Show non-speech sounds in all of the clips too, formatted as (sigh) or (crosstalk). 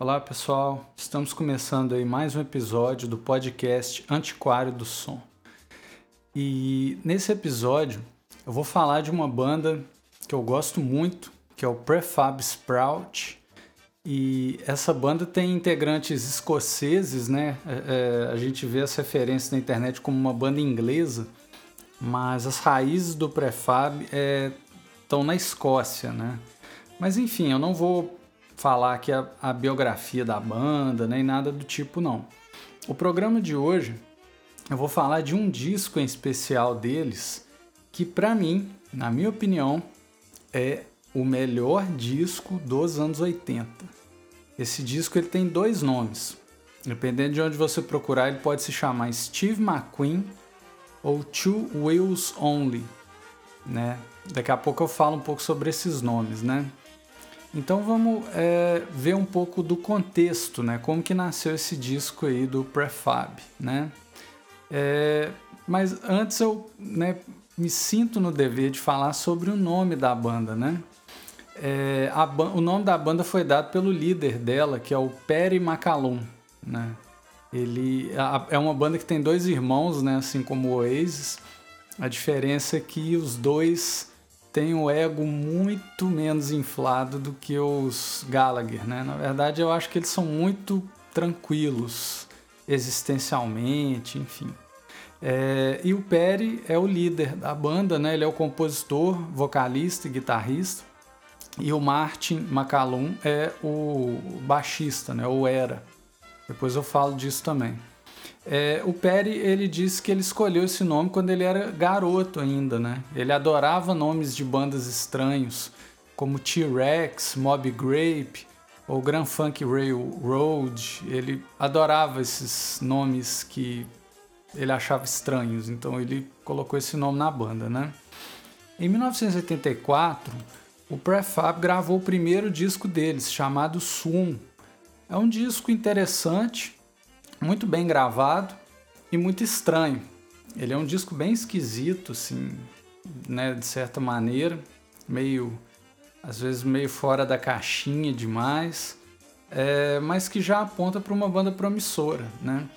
Olá pessoal, estamos começando aí mais um episódio do podcast Antiquário do Som. E nesse episódio eu vou falar de uma banda que eu gosto muito, que é o Prefab Sprout. E essa banda tem integrantes escoceses, né? É, é, a gente vê as referências na internet como uma banda inglesa, mas as raízes do Prefab estão é, na Escócia, né? Mas enfim, eu não vou falar aqui a, a biografia da banda, nem nada do tipo, não. O programa de hoje eu vou falar de um disco em especial deles que, para mim, na minha opinião, é o melhor disco dos anos 80. Esse disco ele tem dois nomes. Dependendo de onde você procurar, ele pode se chamar Steve McQueen ou Two Wheels Only, né? Daqui a pouco eu falo um pouco sobre esses nomes, né? Então vamos é, ver um pouco do contexto, né? Como que nasceu esse disco aí do Prefab, né? É, mas antes eu né, me sinto no dever de falar sobre o nome da banda, né? É, a, o nome da banda foi dado pelo líder dela, que é o Perry McCallum, né? Ele a, é uma banda que tem dois irmãos, né? Assim como o Oasis. A diferença é que os dois tem o ego muito menos inflado do que os Gallagher, né? Na verdade, eu acho que eles são muito tranquilos existencialmente, enfim. É, e o Perry é o líder da banda, né? Ele é o compositor, vocalista e guitarrista. E o Martin McCallum é o baixista, né? Ou era. Depois eu falo disso também. É, o Perry ele disse que ele escolheu esse nome quando ele era garoto ainda, né? Ele adorava nomes de bandas estranhos, como T-Rex, Mob Grape ou Grand Funk Railroad. Ele adorava esses nomes que ele achava estranhos, então ele colocou esse nome na banda, né? Em 1984, o Prefab gravou o primeiro disco deles, chamado Sum. É um disco interessante, muito bem gravado e muito estranho. Ele é um disco bem esquisito, assim, né, de certa maneira, meio, às vezes meio fora da caixinha demais, é, mas que já aponta para uma banda promissora, né?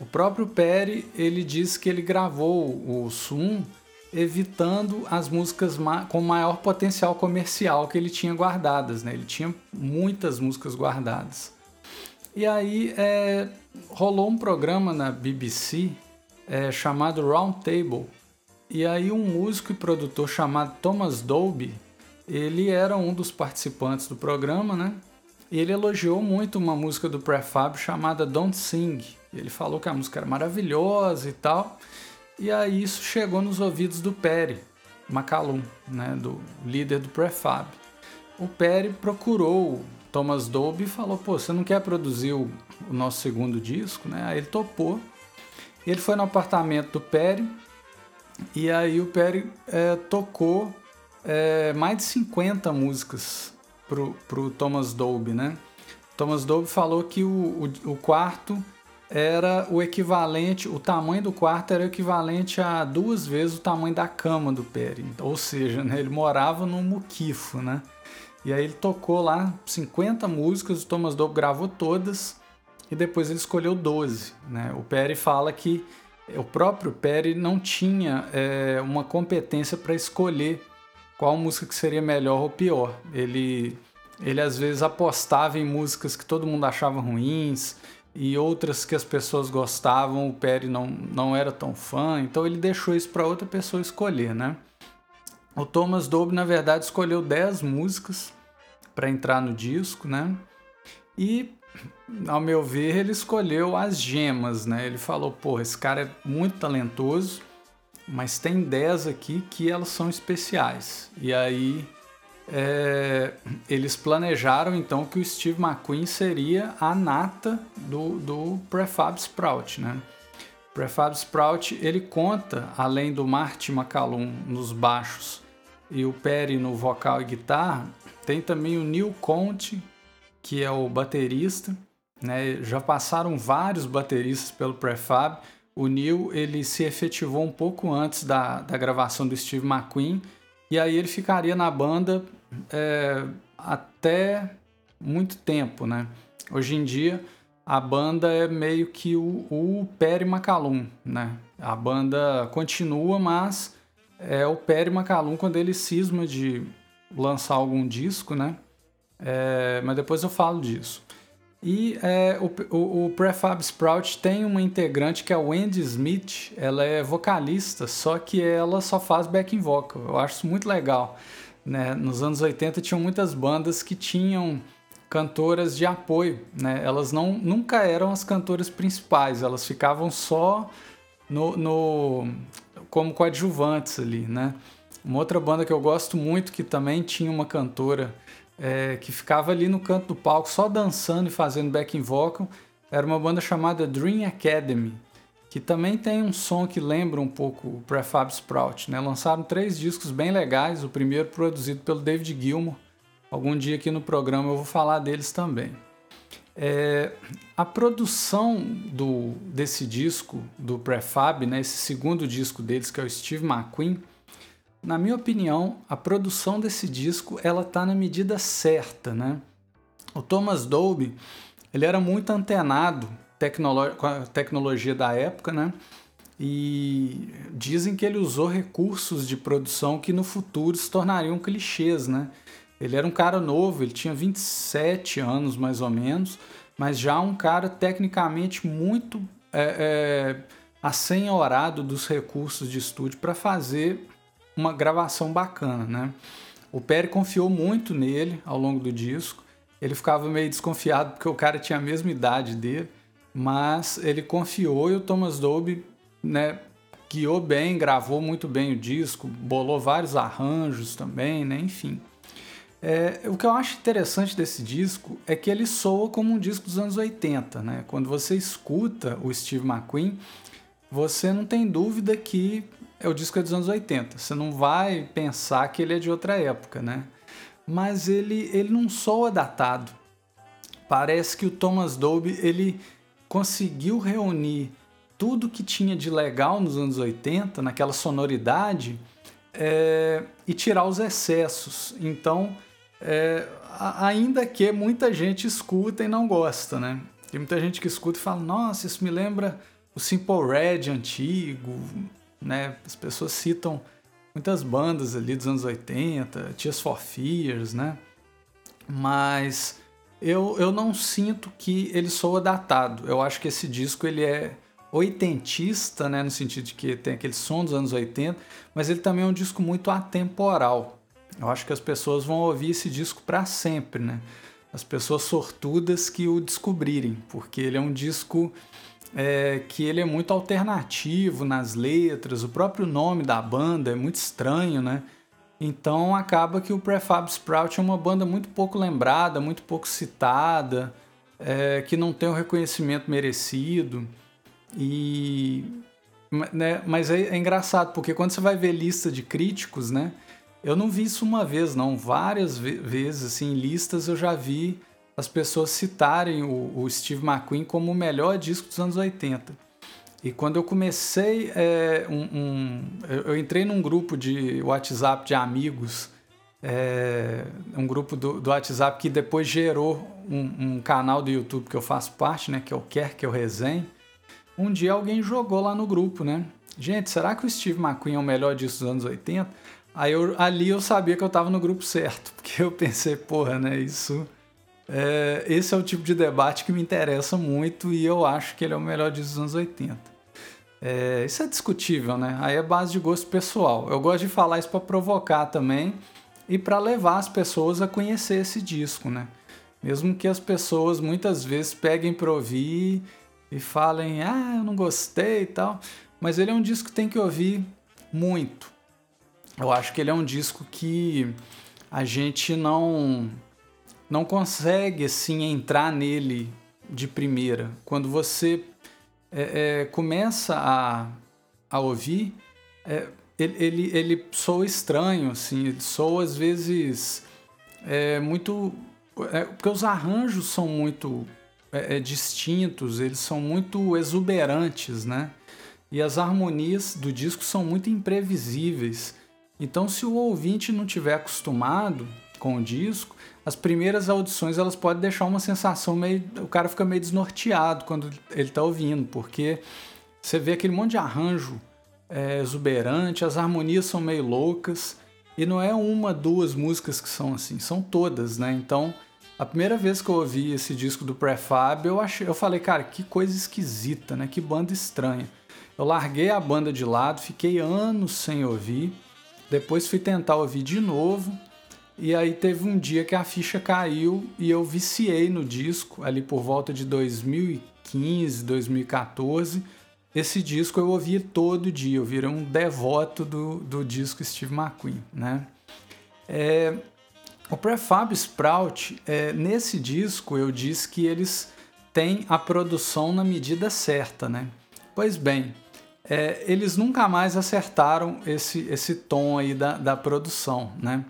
O próprio Perry, ele diz que ele gravou o Sum evitando as músicas ma com maior potencial comercial que ele tinha guardadas, né? Ele tinha muitas músicas guardadas. E aí é, rolou um programa na BBC é, chamado Round Table. E aí um músico e produtor chamado Thomas Dolby, ele era um dos participantes do programa, né? E ele elogiou muito uma música do Prefab chamada Don't Sing. Ele falou que a música era maravilhosa e tal. E aí isso chegou nos ouvidos do Perry McCallum, né, do líder do Prefab. O Perry procurou Thomas Dolby falou: pô, você não quer produzir o, o nosso segundo disco, né? Aí ele topou. Ele foi no apartamento do Perry e aí o Perry é, tocou é, mais de 50 músicas pro, pro Thomas Dolby, né? Thomas Dolby falou que o, o, o quarto era o equivalente, o tamanho do quarto era o equivalente a duas vezes o tamanho da cama do Perry. Ou seja, né, ele morava num muquifo, né? E aí ele tocou lá 50 músicas, o Thomas Dolby gravou todas e depois ele escolheu 12. Né? O Perry fala que o próprio Perry não tinha é, uma competência para escolher qual música que seria melhor ou pior. Ele, ele às vezes apostava em músicas que todo mundo achava ruins e outras que as pessoas gostavam, o Perry não, não era tão fã, então ele deixou isso para outra pessoa escolher, né? O Thomas Dolby, na verdade, escolheu 10 músicas para entrar no disco, né? E, ao meu ver, ele escolheu as gemas, né? Ele falou, pô, esse cara é muito talentoso, mas tem 10 aqui que elas são especiais. E aí é, eles planejaram então que o Steve McQueen seria a nata do, do Prefab Sprout, né? Prefab Sprout ele conta, além do Marty McCallum nos baixos e o Perry no vocal e guitarra. Tem também o Neil Conte, que é o baterista. Né? Já passaram vários bateristas pelo Prefab. O Neil ele se efetivou um pouco antes da, da gravação do Steve McQueen e aí ele ficaria na banda é, até muito tempo, né? Hoje em dia a banda é meio que o, o Perry McCallum, né? A banda continua, mas é o Perry McCallum quando ele cisma de lançar algum disco, né? É, mas depois eu falo disso. E é, o, o, o, Prefab Sprout tem uma integrante que é a Wendy Smith. Ela é vocalista, só que ela só faz backing vocal. Eu acho isso muito legal. Né? Nos anos 80 tinham muitas bandas que tinham cantoras de apoio. Né? Elas não, nunca eram as cantoras principais, elas ficavam só no, no como coadjuvantes ali. Né? Uma outra banda que eu gosto muito, que também tinha uma cantora é, que ficava ali no canto do palco só dançando e fazendo backing vocal. Era uma banda chamada Dream Academy, que também tem um som que lembra um pouco o Prefab Sprout. Né? Lançaram três discos bem legais, o primeiro produzido pelo David Gilmour. Algum dia aqui no programa eu vou falar deles também. É, a produção do, desse disco, do Prefab, né, esse segundo disco deles, que é o Steve McQueen, na minha opinião, a produção desse disco ela tá na medida certa, né? O Thomas Dolby, ele era muito antenado com a tecnologia da época, né? E dizem que ele usou recursos de produção que no futuro se tornariam clichês, né? Ele era um cara novo, ele tinha 27 anos mais ou menos, mas já um cara tecnicamente muito é, é, assenhorado dos recursos de estúdio para fazer uma gravação bacana, né? O Perry confiou muito nele ao longo do disco. Ele ficava meio desconfiado porque o cara tinha a mesma idade dele, mas ele confiou e o Thomas Dolby, né, guiou bem, gravou muito bem o disco, bolou vários arranjos também, né? Enfim. É, o que eu acho interessante desse disco é que ele soa como um disco dos anos 80, né? Quando você escuta o Steve McQueen, você não tem dúvida que é o disco é dos anos 80. Você não vai pensar que ele é de outra época, né? Mas ele, ele não soa datado. Parece que o Thomas Dolby ele conseguiu reunir tudo que tinha de legal nos anos 80, naquela sonoridade, é, e tirar os excessos. Então, é, ainda que muita gente escuta e não gosta, né? Tem muita gente que escuta e fala: Nossa, isso me lembra o Simple Red antigo, né? As pessoas citam muitas bandas ali dos anos 80, Tears for Fears, né? Mas eu, eu não sinto que ele soa datado. Eu acho que esse disco ele é oitentista, né, no sentido de que tem aquele som dos anos 80, mas ele também é um disco muito atemporal. Eu acho que as pessoas vão ouvir esse disco para sempre, né? As pessoas sortudas que o descobrirem, porque ele é um disco é que ele é muito alternativo nas letras, o próprio nome da banda é muito estranho, né? Então acaba que o Prefab Sprout é uma banda muito pouco lembrada, muito pouco citada, é, que não tem o reconhecimento merecido. E né, mas é, é, engraçado porque quando você vai ver lista de críticos, né? Eu não vi isso uma vez, não. Várias vezes, assim, listas eu já vi as pessoas citarem o, o, Steve McQueen como o melhor disco dos anos 80. E quando eu comecei, é, um, um, eu entrei num grupo de WhatsApp de amigos, é, um grupo do, do, WhatsApp que depois gerou um, um, canal do YouTube que eu faço parte, né, que eu quero que eu resenhe. Um dia alguém jogou lá no grupo, né? Gente, será que o Steve McQueen é o melhor disco dos anos 80? Aí eu, ali eu sabia que eu estava no grupo certo, (laughs) porque eu pensei, porra, né, isso é, esse é o tipo de debate que me interessa muito e eu acho que ele é o melhor dos anos 80. É, isso é discutível, né? Aí é base de gosto pessoal. Eu gosto de falar isso para provocar também e para levar as pessoas a conhecer esse disco, né? Mesmo que as pessoas muitas vezes peguem para ouvir e falem, ah, eu não gostei e tal, mas ele é um disco que tem que ouvir muito. Eu acho que ele é um disco que a gente não não consegue assim entrar nele de primeira. Quando você é, é, começa a, a ouvir, é, ele, ele, ele soa estranho, assim, soa às vezes é, muito. É, porque os arranjos são muito é, distintos, eles são muito exuberantes, né? E as harmonias do disco são muito imprevisíveis. Então, se o ouvinte não tiver acostumado com o disco, as primeiras audições elas podem deixar uma sensação meio. O cara fica meio desnorteado quando ele está ouvindo, porque você vê aquele monte de arranjo é, exuberante, as harmonias são meio loucas, e não é uma, duas músicas que são assim, são todas, né? Então, a primeira vez que eu ouvi esse disco do Prefab, eu, achei, eu falei, cara, que coisa esquisita, né? Que banda estranha. Eu larguei a banda de lado, fiquei anos sem ouvir, depois fui tentar ouvir de novo, e aí teve um dia que a ficha caiu e eu viciei no disco, ali por volta de 2015, 2014 esse disco eu ouvia todo dia, eu virei um devoto do, do disco Steve McQueen, né? É, o Prefab Sprout, é, nesse disco eu disse que eles têm a produção na medida certa, né? Pois bem, é, eles nunca mais acertaram esse, esse tom aí da, da produção, né?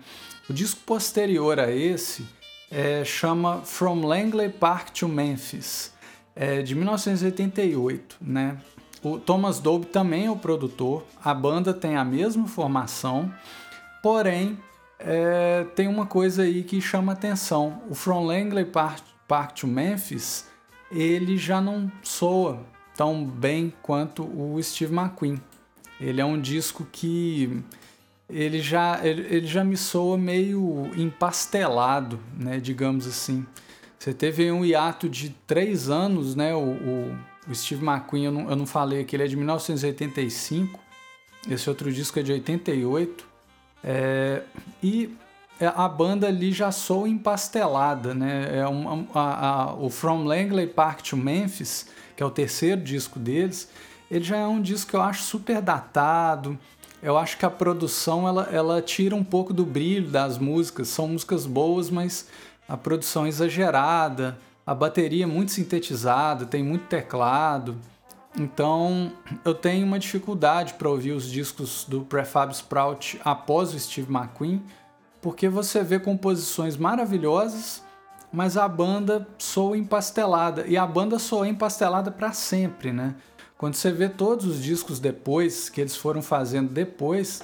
O disco posterior a esse é, chama From Langley Park to Memphis, é, de 1988, né? O Thomas Dolby também é o produtor, a banda tem a mesma formação, porém é, tem uma coisa aí que chama atenção. O From Langley Park, Park to Memphis, ele já não soa tão bem quanto o Steve McQueen. Ele é um disco que ele já, ele, ele já me soa meio empastelado, né, digamos assim. Você teve um hiato de três anos, né, o, o o Steve McQueen, eu não, eu não falei aqui, ele é de 1985. Esse outro disco é de 88. É, e é, a banda ali já soa empastelada, né? É um, a, a, o From Langley Park to Memphis, que é o terceiro disco deles, ele já é um disco que eu acho super datado. Eu acho que a produção ela, ela tira um pouco do brilho das músicas. São músicas boas, mas a produção é exagerada a bateria é muito sintetizada, tem muito teclado. Então eu tenho uma dificuldade para ouvir os discos do Prefab Sprout após o Steve McQueen, porque você vê composições maravilhosas, mas a banda soa empastelada e a banda soa empastelada para sempre, né? Quando você vê todos os discos depois que eles foram fazendo depois,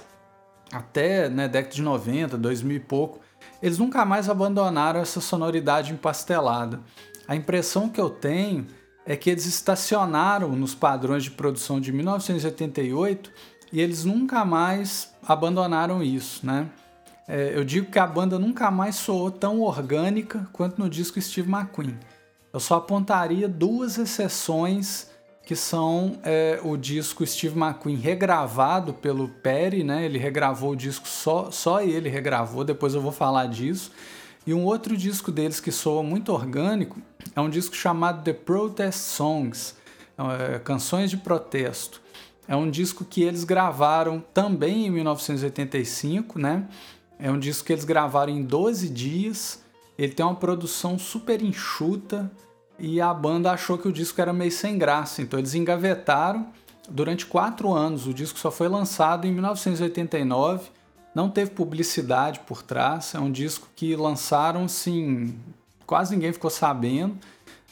até né, década de 90, 2000 e pouco, eles nunca mais abandonaram essa sonoridade empastelada. A impressão que eu tenho é que eles estacionaram nos padrões de produção de 1988 e eles nunca mais abandonaram isso, né? É, eu digo que a banda nunca mais soou tão orgânica quanto no disco Steve McQueen. Eu só apontaria duas exceções que são é, o disco Steve McQueen regravado pelo Perry, né? Ele regravou o disco só, só ele regravou, depois eu vou falar disso. E um outro disco deles que soa muito orgânico é um disco chamado The Protest Songs, é, Canções de Protesto. É um disco que eles gravaram também em 1985, né? É um disco que eles gravaram em 12 dias. Ele tem uma produção super enxuta e a banda achou que o disco era meio sem graça, então eles engavetaram durante quatro anos. O disco só foi lançado em 1989 não teve publicidade por trás, é um disco que lançaram assim, quase ninguém ficou sabendo.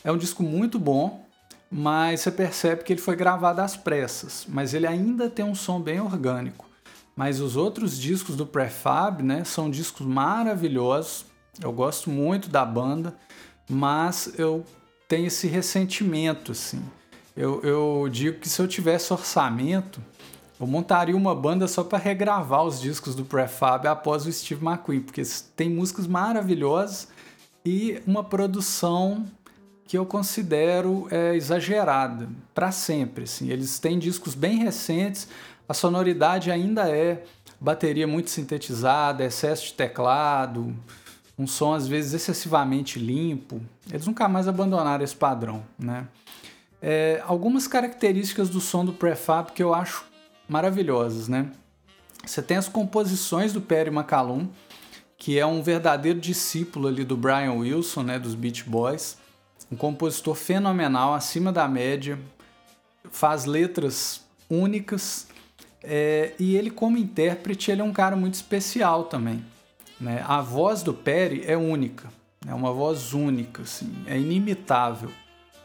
É um disco muito bom, mas você percebe que ele foi gravado às pressas, mas ele ainda tem um som bem orgânico. Mas os outros discos do Prefab, né, são discos maravilhosos. Eu gosto muito da banda, mas eu tenho esse ressentimento, assim. Eu, eu digo que se eu tivesse orçamento, eu montaria uma banda só para regravar os discos do Prefab após o Steve McQueen, porque tem músicas maravilhosas e uma produção que eu considero é, exagerada para sempre. Assim. Eles têm discos bem recentes, a sonoridade ainda é bateria muito sintetizada, excesso de teclado, um som às vezes excessivamente limpo. Eles nunca mais abandonaram esse padrão, né? É, algumas características do som do prefab que eu acho maravilhosas, né? Você tem as composições do Perry McCallum, que é um verdadeiro discípulo ali do Brian Wilson, né, dos Beach Boys, um compositor fenomenal, acima da média, faz letras únicas é, e ele como intérprete ele é um cara muito especial também. Né? A voz do Perry é única, é uma voz única, assim, é inimitável.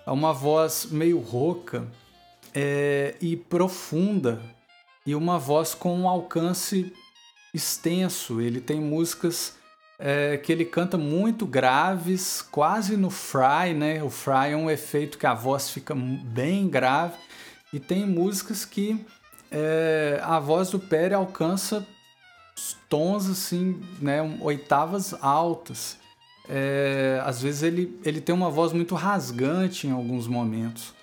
É uma voz meio rouca é, e profunda, e uma voz com um alcance extenso. Ele tem músicas é, que ele canta muito graves, quase no fry, né? O fry é um efeito que a voz fica bem grave. E tem músicas que é, a voz do Perry alcança tons assim, né? Oitavas altas. É, às vezes ele, ele tem uma voz muito rasgante em alguns momentos.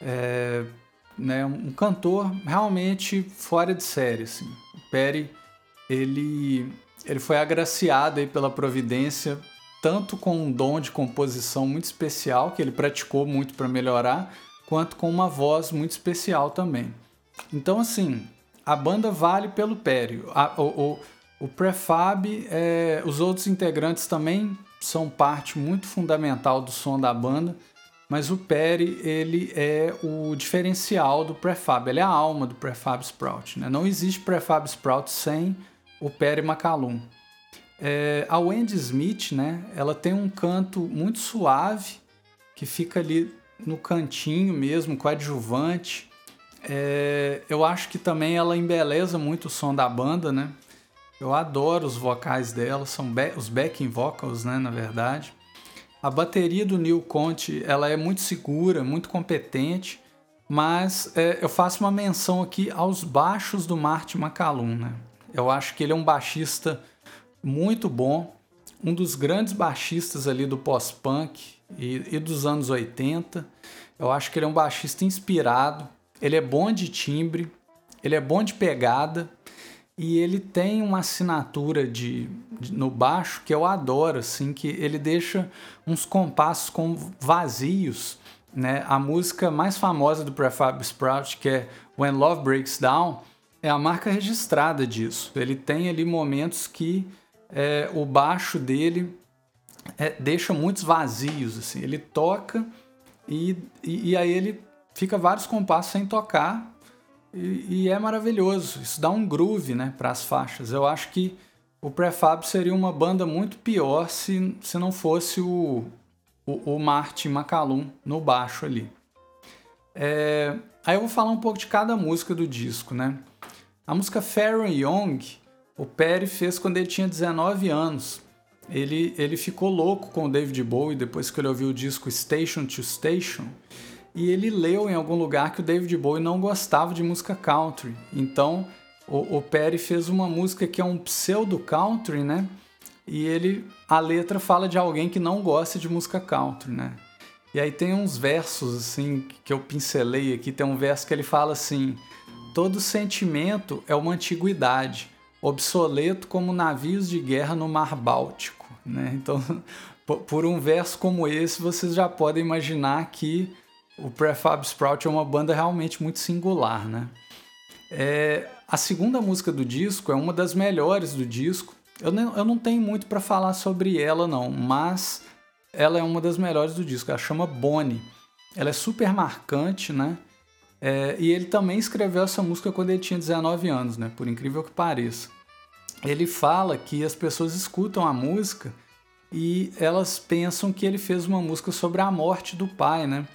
É, né, um cantor realmente fora de série. Assim. O Perry ele, ele foi agraciado aí pela providência tanto com um dom de composição muito especial que ele praticou muito para melhorar, quanto com uma voz muito especial também. Então assim, a banda vale pelo Perry. A, o, o, prefab, é, os outros integrantes também são parte muito fundamental do som da banda, mas o Perry ele é o diferencial do prefab, ele é a alma do prefab Sprout. Né? Não existe prefab Sprout sem o Perry McCallum. É, a Wendy Smith, né, ela tem um canto muito suave que fica ali no cantinho mesmo, coadjuvante. É, eu acho que também ela embeleza muito o som da banda, né? Eu adoro os vocais dela, são os backing vocals, né, na verdade. A bateria do Neil Conte, ela é muito segura, muito competente, mas é, eu faço uma menção aqui aos baixos do Martin McCallum, né? Eu acho que ele é um baixista muito bom, um dos grandes baixistas ali do pós-punk e, e dos anos 80. Eu acho que ele é um baixista inspirado, ele é bom de timbre, ele é bom de pegada, e ele tem uma assinatura de, de, no baixo que eu adoro, assim, que ele deixa uns compassos com vazios, né? A música mais famosa do Prefab Sprout, que é When Love Breaks Down, é a marca registrada disso. Ele tem ali momentos que é, o baixo dele é, deixa muitos vazios, assim. Ele toca e, e, e aí ele fica vários compassos sem tocar e, e é maravilhoso. Isso dá um groove né, para as faixas. Eu acho que o Prefab seria uma banda muito pior se, se não fosse o, o, o Martin McCallum no baixo ali. É, aí eu vou falar um pouco de cada música do disco, né? A música Pharaoh Young, o Perry fez quando ele tinha 19 anos. Ele, ele ficou louco com o David Bowie depois que ele ouviu o disco Station to Station e ele leu em algum lugar que o David Bowie não gostava de música country. Então o, o Perry fez uma música que é um pseudo country, né? E ele a letra fala de alguém que não gosta de música country, né? E aí tem uns versos assim que eu pincelei aqui, tem um verso que ele fala assim: todo sentimento é uma antiguidade, obsoleto como navios de guerra no mar Báltico, né? Então, (laughs) por um verso como esse, vocês já podem imaginar que o Prefab Sprout é uma banda realmente muito singular, né? É, a segunda música do disco é uma das melhores do disco. Eu não, eu não tenho muito para falar sobre ela, não, mas ela é uma das melhores do disco. Ela chama Bonnie. Ela é super marcante, né? É, e ele também escreveu essa música quando ele tinha 19 anos, né? Por incrível que pareça. Ele fala que as pessoas escutam a música e elas pensam que ele fez uma música sobre a morte do pai, né?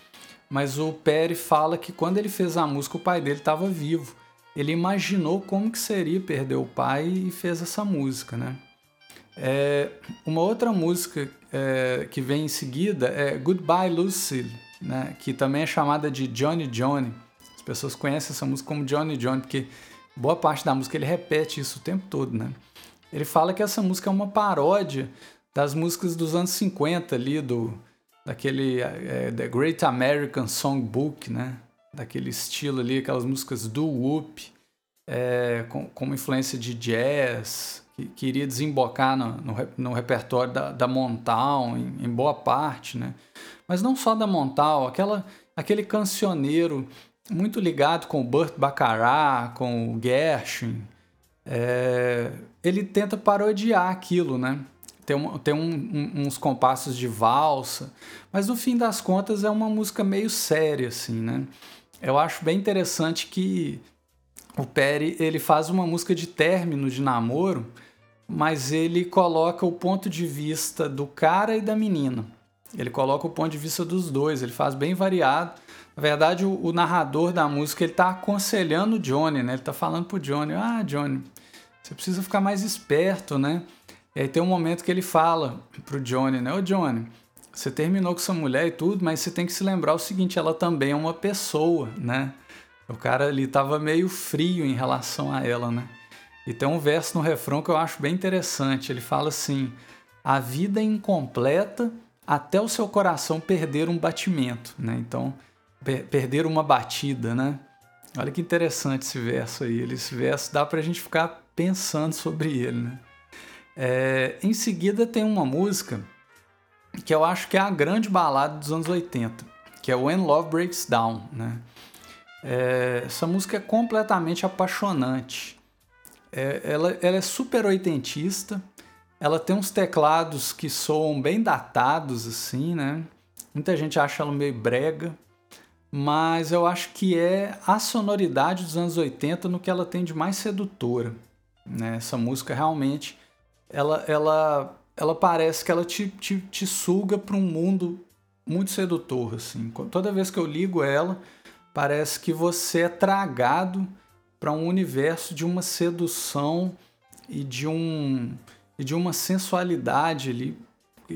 Mas o Perry fala que quando ele fez a música o pai dele estava vivo. Ele imaginou como que seria perder o pai e fez essa música, né? É, uma outra música é, que vem em seguida é Goodbye Lucille, né? que também é chamada de Johnny Johnny. As pessoas conhecem essa música como Johnny Johnny, porque boa parte da música ele repete isso o tempo todo, né? Ele fala que essa música é uma paródia das músicas dos anos 50 ali, do daquele é, The Great American Songbook, né? Daquele estilo ali, aquelas músicas do Whoop, é, com, com uma influência de jazz, que, que iria desembocar no, no, no repertório da, da Montal, em, em, boa parte, né? Mas não só da Montal, aquela, aquele cancioneiro muito ligado com o Burt Bacharach, com o Gershwin, é, ele tenta parodiar aquilo, né? Tem, um, tem um, um, uns compassos de valsa, mas no fim das contas é uma música meio séria, assim, né? Eu acho bem interessante que o Perry ele faz uma música de término de namoro, mas ele coloca o ponto de vista do cara e da menina. Ele coloca o ponto de vista dos dois, ele faz bem variado. Na verdade, o, o narrador da música ele está aconselhando o Johnny, né? Ele está falando pro Johnny, ah, Johnny, você precisa ficar mais esperto, né? E aí tem um momento que ele fala pro Johnny, né? Ô Johnny, você terminou com sua mulher e tudo, mas você tem que se lembrar o seguinte, ela também é uma pessoa, né? O cara ali tava meio frio em relação a ela, né? E tem um verso no refrão que eu acho bem interessante. Ele fala assim: a vida é incompleta até o seu coração perder um batimento, né? Então, per perder uma batida, né? Olha que interessante esse verso aí. Esse verso dá pra gente ficar pensando sobre ele, né? É, em seguida tem uma música que eu acho que é a grande balada dos anos 80, que é When Love Breaks Down, né? É, essa música é completamente apaixonante. É, ela, ela é super oitentista, ela tem uns teclados que soam bem datados, assim, né? Muita gente acha ela meio brega, mas eu acho que é a sonoridade dos anos 80 no que ela tem de mais sedutora. Né? Essa música realmente, ela, ela, ela parece que ela te, te, te suga para um mundo muito sedutor. Assim. Toda vez que eu ligo ela, parece que você é tragado para um universo de uma sedução e de, um, e de uma sensualidade ali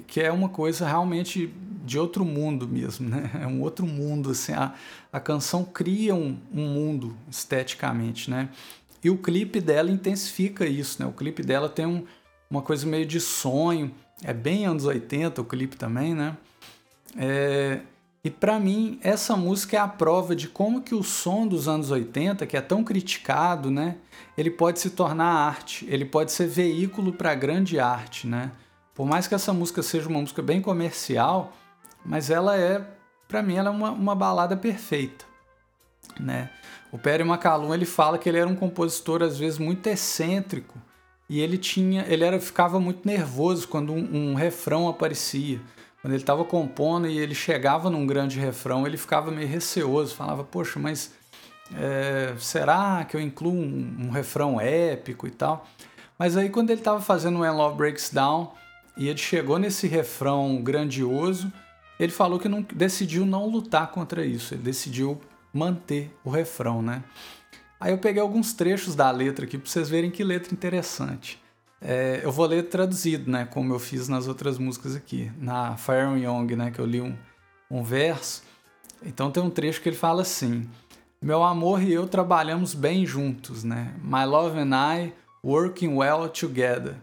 que é uma coisa realmente de outro mundo mesmo, né? É um outro mundo, assim, a, a canção cria um, um mundo esteticamente, né? E o clipe dela intensifica isso, né? O clipe dela tem um, uma coisa meio de sonho, é bem anos 80 o clipe também, né? É, e para mim, essa música é a prova de como que o som dos anos 80, que é tão criticado, né? Ele pode se tornar arte, ele pode ser veículo para grande arte, né? Por mais que essa música seja uma música bem comercial, mas ela é, para mim, ela é uma, uma balada perfeita, né? O Perry McCallum ele fala que ele era um compositor às vezes muito excêntrico e ele tinha, ele era ficava muito nervoso quando um, um refrão aparecia. Quando ele estava compondo e ele chegava num grande refrão, ele ficava meio receoso, falava: poxa, mas é, será que eu incluo um, um refrão épico e tal? Mas aí quando ele estava fazendo When Love Breaks Down e ele chegou nesse refrão grandioso, ele falou que não, decidiu não lutar contra isso, ele decidiu manter o refrão, né? Aí eu peguei alguns trechos da letra aqui para vocês verem que letra interessante. É, eu vou ler traduzido, né, como eu fiz nas outras músicas aqui. Na Fire Young, né, que eu li um, um verso. Então tem um trecho que ele fala assim: Meu amor e eu trabalhamos bem juntos, né? My love and I working well together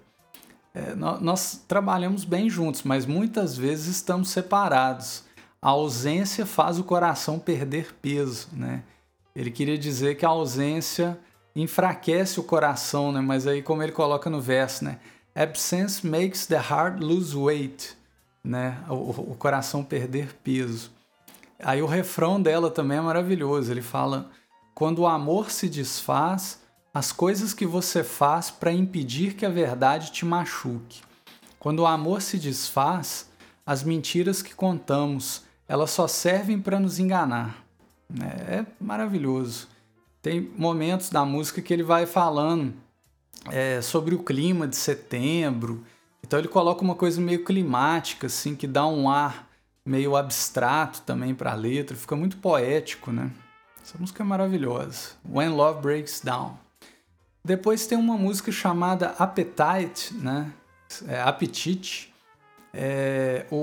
é, nós trabalhamos bem juntos, mas muitas vezes estamos separados. A ausência faz o coração perder peso, né? Ele queria dizer que a ausência enfraquece o coração, né? Mas aí como ele coloca no verso, né? Absence makes the heart lose weight, né? O, o coração perder peso. Aí o refrão dela também é maravilhoso. Ele fala: quando o amor se desfaz, as coisas que você faz para impedir que a verdade te machuque. Quando o amor se desfaz, as mentiras que contamos, elas só servem para nos enganar. É, maravilhoso. Tem momentos da música que ele vai falando é, sobre o clima de setembro. Então ele coloca uma coisa meio climática, assim, que dá um ar meio abstrato também para a letra. Fica muito poético, né? Essa música é maravilhosa. When Love Breaks Down. Depois tem uma música chamada Appetite, né? É, Apetite. É, o,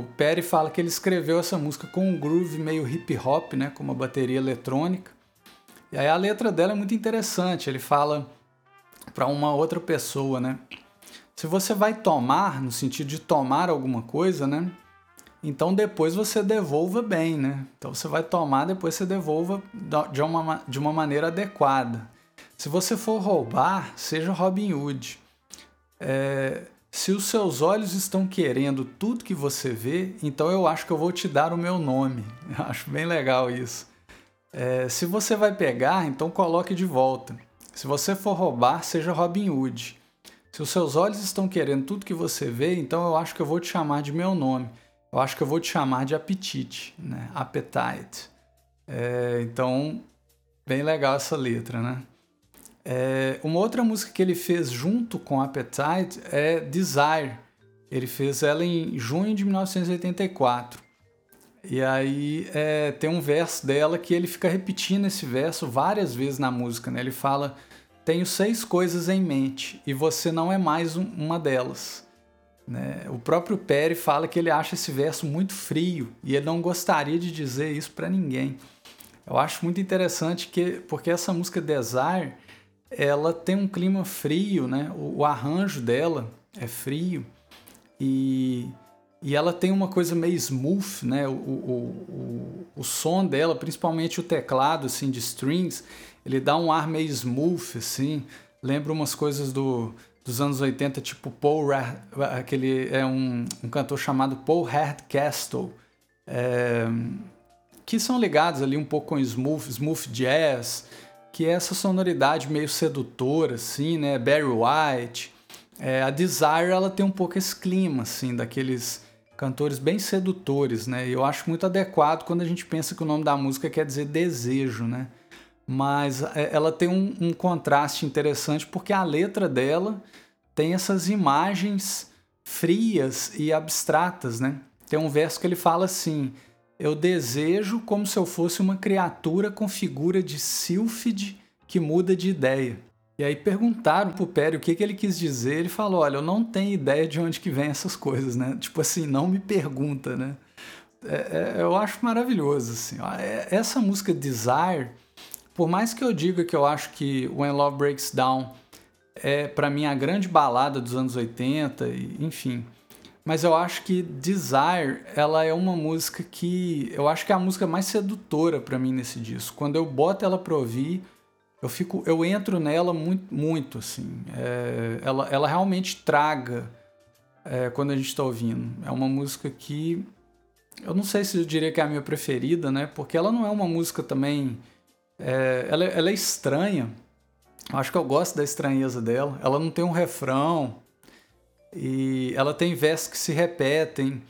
o Perry fala que ele escreveu essa música com um groove meio hip hop, né? Com uma bateria eletrônica. E aí a letra dela é muito interessante. Ele fala para uma outra pessoa, né? Se você vai tomar, no sentido de tomar alguma coisa, né? Então depois você devolva bem, né? Então você vai tomar, depois você devolva de uma, de uma maneira adequada. Se você for roubar, seja Robin Hood. É, se os seus olhos estão querendo tudo que você vê, então eu acho que eu vou te dar o meu nome. Eu acho bem legal isso. É, se você vai pegar, então coloque de volta. Se você for roubar, seja Robin Hood. Se os seus olhos estão querendo tudo que você vê, então eu acho que eu vou te chamar de meu nome. Eu acho que eu vou te chamar de apetite, né? Appetite. É, então, bem legal essa letra, né? É, uma outra música que ele fez junto com Appetite é Desire. Ele fez ela em junho de 1984. E aí é, tem um verso dela que ele fica repetindo esse verso várias vezes na música. Né? Ele fala tenho seis coisas em mente e você não é mais um, uma delas. Né? O próprio Perry fala que ele acha esse verso muito frio e ele não gostaria de dizer isso para ninguém. Eu acho muito interessante que porque essa música Desire ela tem um clima frio, né? O, o arranjo dela é frio e, e ela tem uma coisa meio smooth, né? O, o, o, o som dela, principalmente o teclado assim de strings, ele dá um ar meio smooth assim. Lembra umas coisas do dos anos 80, tipo Paul, aquele é um, um cantor chamado Paul Hardcastle, é, que são ligados ali um pouco com smooth, smooth jazz, que é essa sonoridade meio sedutora, assim, né? Barry White. É, a Desire, ela tem um pouco esse clima, assim, daqueles cantores bem sedutores, né? Eu acho muito adequado quando a gente pensa que o nome da música quer dizer desejo, né? mas é, ela tem um, um, contraste interessante porque a letra dela tem essas imagens frias e abstratas, né? Tem um verso que ele fala assim: Eu desejo como se eu fosse uma criatura com figura de sílfide que muda de ideia. E aí perguntaram pro Perry o que, que ele quis dizer. Ele falou: Olha, eu não tenho ideia de onde que vem essas coisas, né? Tipo assim, não me pergunta, né? É, é, eu acho maravilhoso, assim. É, essa música Desire por mais que eu diga que eu acho que When Love Breaks Down é para mim a grande balada dos anos 80, e, enfim. Mas eu acho que Desire, ela é uma música que eu acho que é a música mais sedutora para mim nesse disco. Quando eu boto ela para ouvir, eu fico, eu entro nela muito, muito assim. É, ela, ela realmente traga é, quando a gente está ouvindo. É uma música que eu não sei se eu diria que é a minha preferida, né? Porque ela não é uma música também é, ela, ela, é estranha. Acho que eu gosto da estranheza dela. Ela não tem um refrão e ela tem versos que se repetem,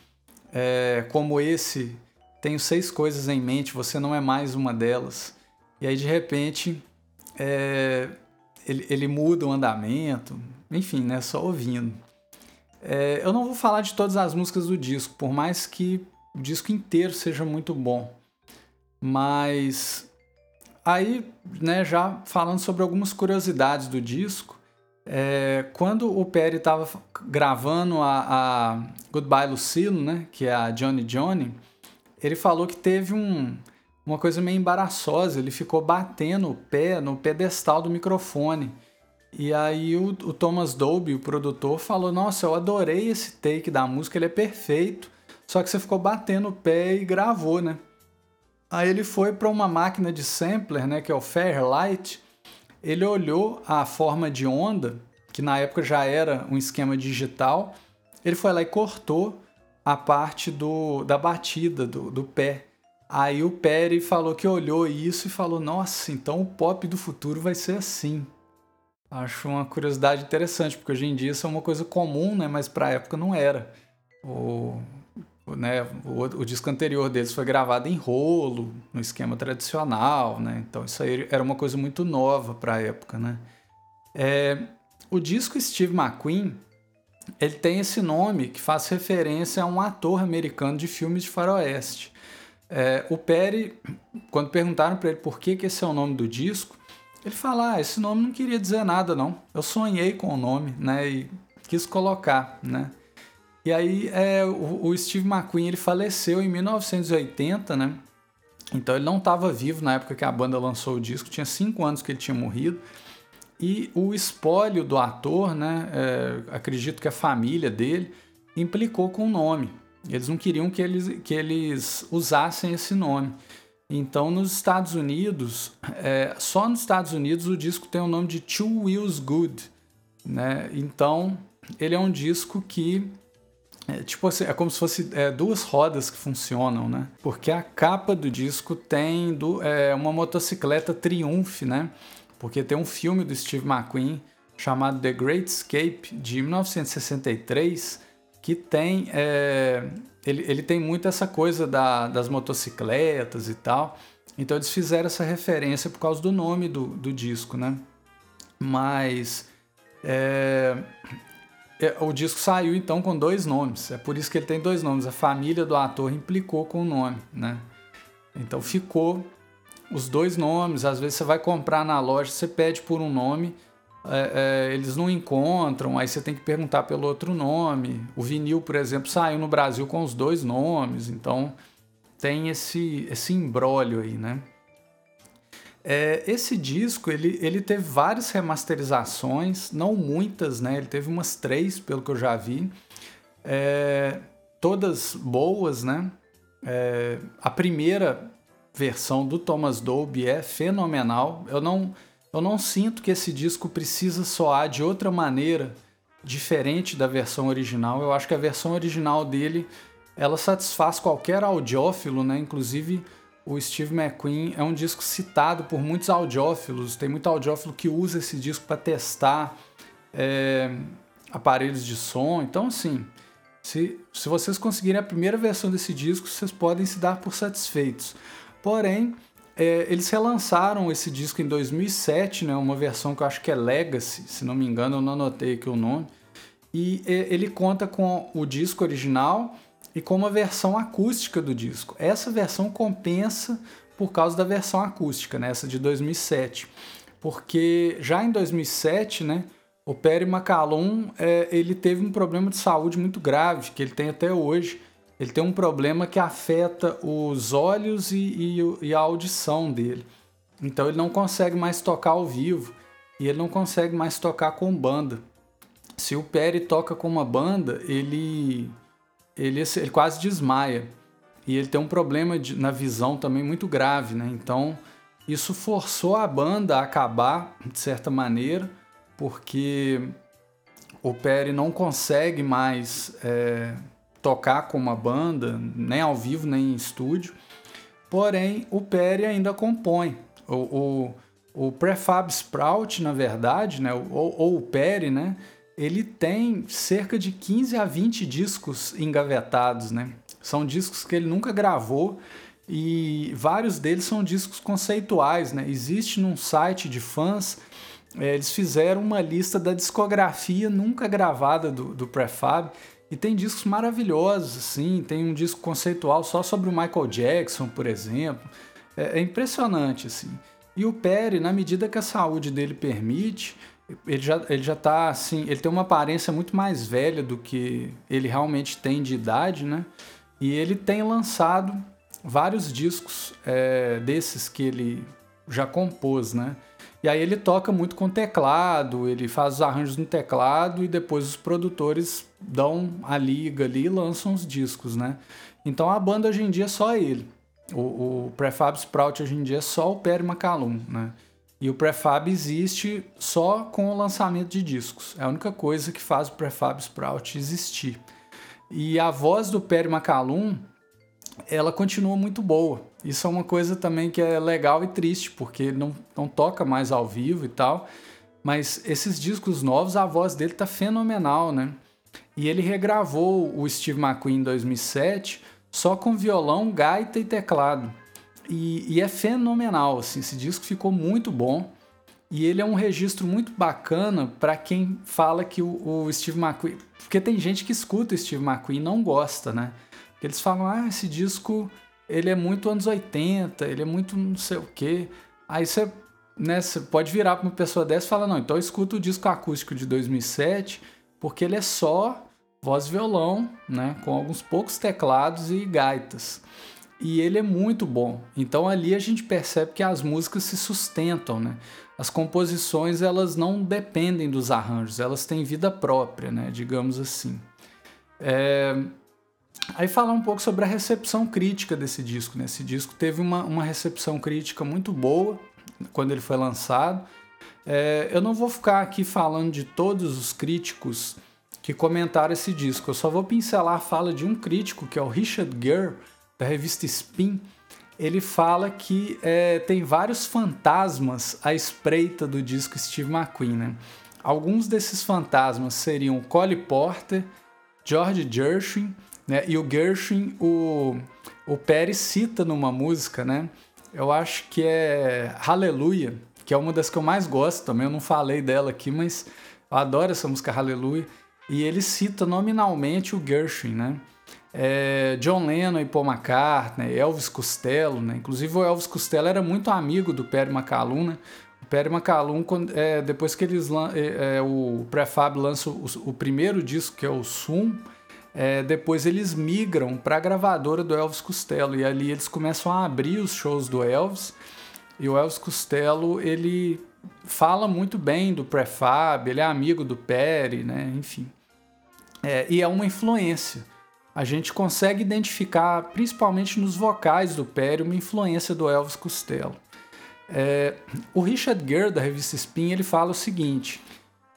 é, como esse. Tenho seis coisas em mente, você não é mais uma delas. E aí de repente é, ele, ele, muda o andamento, enfim, né? Só ouvindo. É, eu não vou falar de todas as músicas do disco, por mais que o disco inteiro seja muito bom. Mas Aí, né, já falando sobre algumas curiosidades do disco, é, quando o Perry estava gravando a, a, Goodbye Lucille, né, que é a Johnny Johnny, ele falou que teve um, uma coisa meio embaraçosa, ele ficou batendo o pé no pedestal do microfone. E aí o, o Thomas Dolby, o produtor, falou: Nossa, eu adorei esse take da música, ele é perfeito. Só que você ficou batendo o pé e gravou, né? Aí ele foi para uma máquina de sampler, né, que é o Fairlight. Ele olhou a forma de onda, que na época já era um esquema digital. Ele foi lá e cortou a parte do, da batida do, do pé. Aí o Perry falou que olhou isso e falou: Nossa, então o pop do futuro vai ser assim. Acho uma curiosidade interessante, porque hoje em dia isso é uma coisa comum, né? mas para a época não era. O, né, o, o, disco anterior deles foi gravado em rolo, no esquema tradicional, né? Então isso aí era uma coisa muito nova para a época, né? É, o disco Steve McQueen, ele tem esse nome que faz referência a um ator americano de filmes de faroeste. É, o Perry, quando perguntaram para ele por que, que esse é o nome do disco, ele fala, ah, esse nome não queria dizer nada não. Eu sonhei com o nome, né? E quis colocar, né? E aí é, o, o, Steve McQueen ele faleceu em 1980, né? Então ele não estava vivo na época que a banda lançou o disco, tinha cinco anos que ele tinha morrido. E o espólio do ator, né? É, acredito que a família dele implicou com o nome. Eles não queriam que eles, que eles usassem esse nome. Então, nos Estados Unidos, é, só nos Estados Unidos o disco tem o nome de Two Wheels Good. Né? Então, ele é um disco que é, tipo assim, é como se fosse é, duas rodas que funcionam, né? Porque a capa do disco tem do, é, uma motocicleta Triumph, né? Porque tem um filme do Steve McQueen chamado The Great Escape, de 1963, que tem... É, ele, ele tem muito essa coisa da, das motocicletas e tal. Então eles fizeram essa referência por causa do nome do, do disco, né? Mas... É, o disco saiu então com dois nomes. É por isso que ele tem dois nomes. A família do ator implicou com o nome, né? Então ficou os dois nomes. Às vezes você vai comprar na loja, você pede por um nome, é, é, eles não encontram, aí você tem que perguntar pelo outro nome. O vinil, por exemplo, saiu no Brasil com os dois nomes, então tem esse, esse imbróglio aí, né? É, esse disco ele, ele teve várias remasterizações, não muitas, né? Ele teve umas três, pelo que eu já vi, é, todas boas, né? É, a primeira versão do Thomas Dolby é fenomenal. Eu não eu não sinto que esse disco precisa soar de outra maneira diferente da versão original. Eu acho que a versão original dele ela satisfaz qualquer audiófilo, né? Inclusive o Steve McQueen é um disco citado por muitos audiófilos. Tem muito audiófilo que usa esse disco para testar é, aparelhos de som. Então, assim, se, se vocês conseguirem a primeira versão desse disco, vocês podem se dar por satisfeitos. Porém, é, eles relançaram esse disco em 2007, né, uma versão que eu acho que é Legacy, se não me engano, eu não anotei aqui o nome. E ele conta com o disco original e com uma versão acústica do disco. Essa versão compensa por causa da versão acústica, né, essa de 2007. Porque já em 2007, né, o Perry McCallum é, ele teve um problema de saúde muito grave, que ele tem até hoje, ele tem um problema que afeta os olhos e, e, e, a audição dele. Então ele não consegue mais tocar ao vivo e ele não consegue mais tocar com banda. Se o Perry toca com uma banda, ele, ele, ele quase desmaia. E ele tem um problema de, na visão também muito grave, né? Então isso forçou a banda a acabar de certa maneira, porque o Perry não consegue mais. É, tocar com uma banda, nem ao vivo, nem em estúdio. Porém, o Perry ainda compõe. O, o, o Prefab Sprout, na verdade, né, ou, ou o Perry, né, ele tem cerca de 15 a 20 discos engavetados. Né? São discos que ele nunca gravou e vários deles são discos conceituais. Né? Existe num site de fãs, é, eles fizeram uma lista da discografia nunca gravada do, do Prefab e tem discos maravilhosos, assim, tem um disco conceitual só sobre o Michael Jackson, por exemplo. É, é impressionante, assim. E o Perry, na medida que a saúde dele permite, ele já, ele já tá assim, ele tem uma aparência muito mais velha do que ele realmente tem de idade, né? E ele tem lançado vários discos é, desses que ele já compôs, né? E aí ele toca muito com teclado, ele faz os arranjos no teclado e depois os produtores dão a liga ali e lançam os discos, né? Então a banda hoje em dia é só ele. O, o Prefab Sprout hoje em dia é só o Perry McCallum, né? E o Prefab existe só com o lançamento de discos. É a única coisa que faz o Prefab Sprout existir. E a voz do Perry McCallum, ela continua muito boa. Isso é uma coisa também que é legal e triste, porque não, não toca mais ao vivo e tal. Mas esses discos novos, a voz dele tá fenomenal, né? E ele regravou o Steve McQueen em 2007 só com violão, gaita e teclado. E, e, é fenomenal, assim, esse disco ficou muito bom. E ele é um registro muito bacana para quem fala que o, o, Steve McQueen. Porque tem gente que escuta o Steve McQueen e não gosta, né? Eles falam, ah, esse disco ele é muito anos 80, ele é muito não sei o quê. Aí você, né, você pode virar para uma pessoa dessa e falar, não, então escuta o disco acústico de 2007, porque ele é só voz e violão, né, com alguns poucos teclados e gaitas. E ele é muito bom. Então ali a gente percebe que as músicas se sustentam, né? As composições elas não dependem dos arranjos, elas têm vida própria, né? Digamos assim. É, Aí falar um pouco sobre a recepção crítica desse disco. Né? Esse disco teve uma, uma recepção crítica muito boa quando ele foi lançado. É, eu não vou ficar aqui falando de todos os críticos que comentaram esse disco, eu só vou pincelar a fala de um crítico, que é o Richard Gere, da revista Spin. Ele fala que é, tem vários fantasmas à espreita do disco Steve McQueen. Né? Alguns desses fantasmas seriam Cole Porter, George Gershwin né? E o Gershwin, o, o Pérez cita numa música, né? Eu acho que é Hallelujah, que é uma das que eu mais gosto também. Eu não falei dela aqui, mas eu adoro essa música Hallelujah. E ele cita nominalmente o Gershwin, né? É, John Lennon e Paul McCartney, Elvis Costello, né? Inclusive o Elvis Costello era muito amigo do Perry McCallum, né? O Perry McCallum, é, depois que eles é, é, o Prefab lança o, o, primeiro disco, que é o Sum, é, depois eles migram para a gravadora do Elvis Costello e ali eles começam a abrir os shows do Elvis. E o Elvis Costello, ele fala muito bem do Prefab, ele é amigo do Perry, né? Enfim. É, e é uma influência a gente consegue identificar, principalmente nos vocais do Perry, uma influência do Elvis Costello. É, o Richard Gere, da revista Spin, ele fala o seguinte: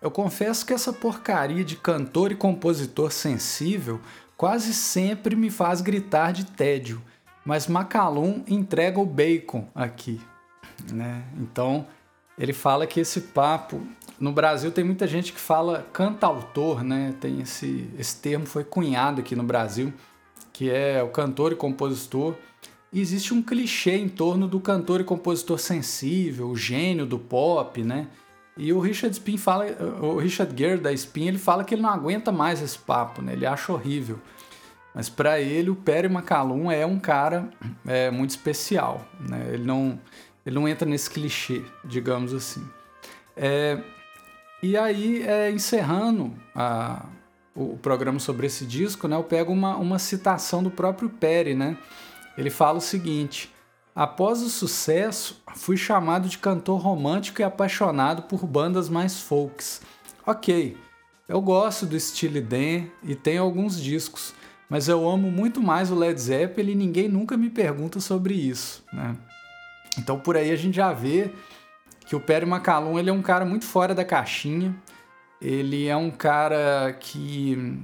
Eu confesso que essa porcaria de cantor e compositor sensível quase sempre me faz gritar de tédio, mas Macalum entrega o bacon aqui. Né? Então, ele fala que esse papo no Brasil tem muita gente que fala cantautor, né? Tem esse, esse termo foi cunhado aqui no Brasil, que é o cantor e compositor. E existe um clichê em torno do cantor e compositor sensível, o gênio do pop, né? E o Richard Spin fala, o Richard Gere da Spin, ele fala que ele não aguenta mais esse papo, né? Ele acha horrível. Mas para ele o Perry McCallum é um cara é, muito especial, né? Ele não ele não entra nesse clichê, digamos assim. É, e aí, é, encerrando a, o programa sobre esse disco, né, eu pego uma, uma citação do próprio Perry, né? Ele fala o seguinte: Após o sucesso, fui chamado de cantor romântico e apaixonado por bandas mais folks. Ok, eu gosto do estilo Dan e tenho alguns discos, mas eu amo muito mais o Led Zeppelin e ninguém nunca me pergunta sobre isso, né? Então por aí a gente já vê que o Perry McCallum ele é um cara muito fora da caixinha. Ele é um cara que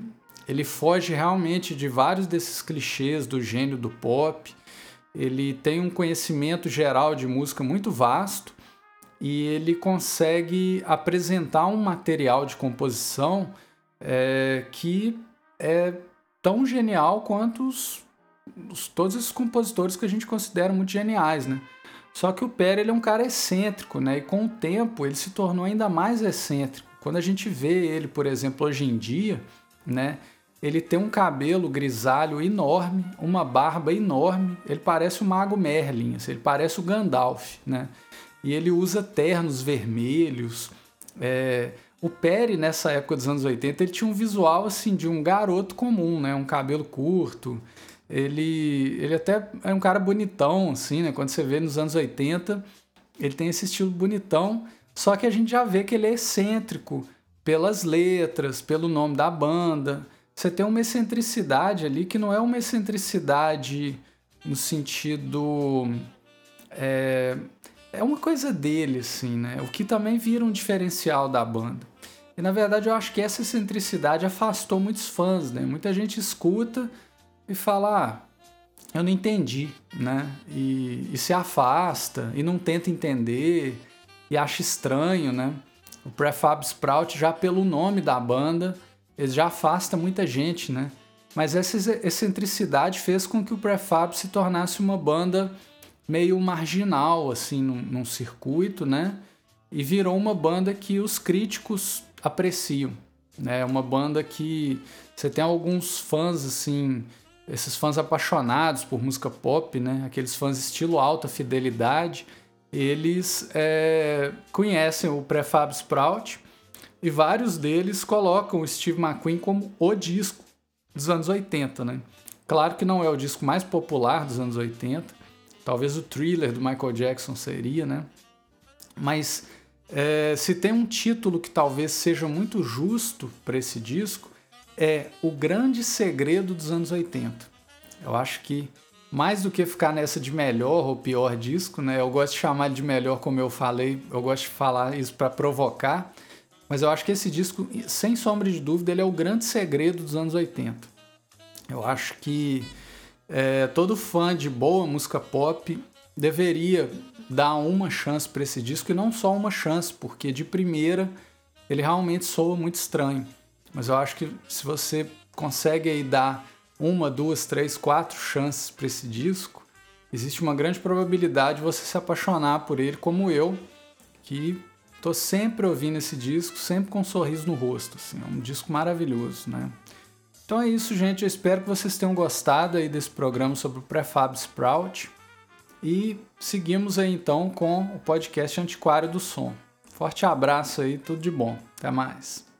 ele foge realmente de vários desses clichês do gênio do pop. Ele tem um conhecimento geral de música muito vasto e ele consegue apresentar um material de composição é, que é tão genial quanto os, os, todos esses compositores que a gente considera muito geniais, né? Só que o Perry ele é um cara excêntrico, né? E com o tempo ele se tornou ainda mais excêntrico. Quando a gente vê ele, por exemplo, hoje em dia, né? Ele tem um cabelo grisalho enorme, uma barba enorme. Ele parece o Mago Merlin, assim, ele parece o Gandalf, né? E ele usa ternos vermelhos. É... O Perry, nessa época dos anos 80, ele tinha um visual assim de um garoto comum, né? Um cabelo curto, ele, ele até é um cara bonitão, assim, né? Quando você vê nos anos 80, ele tem esse estilo bonitão, só que a gente já vê que ele é excêntrico pelas letras, pelo nome da banda. Você tem uma excentricidade ali que não é uma excentricidade no sentido. É, é uma coisa dele, assim, né? O que também vira um diferencial da banda. E na verdade eu acho que essa excentricidade afastou muitos fãs, né? Muita gente escuta e fala, ah, eu não entendi, né? E, e, se afasta e não tenta entender e acha estranho, né? O Prefab Sprout, já pelo nome da banda, ele já afasta muita gente, né? Mas essa excentricidade fez com que o Prefab se tornasse uma banda meio marginal, assim, num, num circuito, né? E virou uma banda que os críticos apreciam, né? Uma banda que você tem alguns fãs, assim, esses fãs apaixonados por música pop, né? Aqueles fãs estilo alta fidelidade, eles é, conhecem o Prefab Sprout e vários deles colocam o Steve McQueen como o disco dos anos 80, né? Claro que não é o disco mais popular dos anos 80, talvez o Thriller do Michael Jackson seria, né? Mas é, se tem um título que talvez seja muito justo para esse disco, é o grande segredo dos anos 80. Eu acho que mais do que ficar nessa de melhor ou pior disco, né? Eu gosto de chamar de melhor, como eu falei, eu gosto de falar isso para provocar, mas eu acho que esse disco, sem sombra de dúvida, ele é o grande segredo dos anos 80. Eu acho que é, todo fã de boa música pop deveria dar uma chance para esse disco e não só uma chance, porque de primeira ele realmente soa muito estranho. Mas eu acho que se você consegue aí dar uma, duas, três, quatro chances para esse disco, existe uma grande probabilidade de você se apaixonar por ele, como eu, que tô sempre ouvindo esse disco, sempre com um sorriso no rosto. Assim, é um disco maravilhoso, né? Então é isso, gente. Eu espero que vocês tenham gostado aí desse programa sobre o Prefab Sprout. E seguimos aí então com o podcast Antiquário do Som. Forte abraço aí, tudo de bom. Até mais.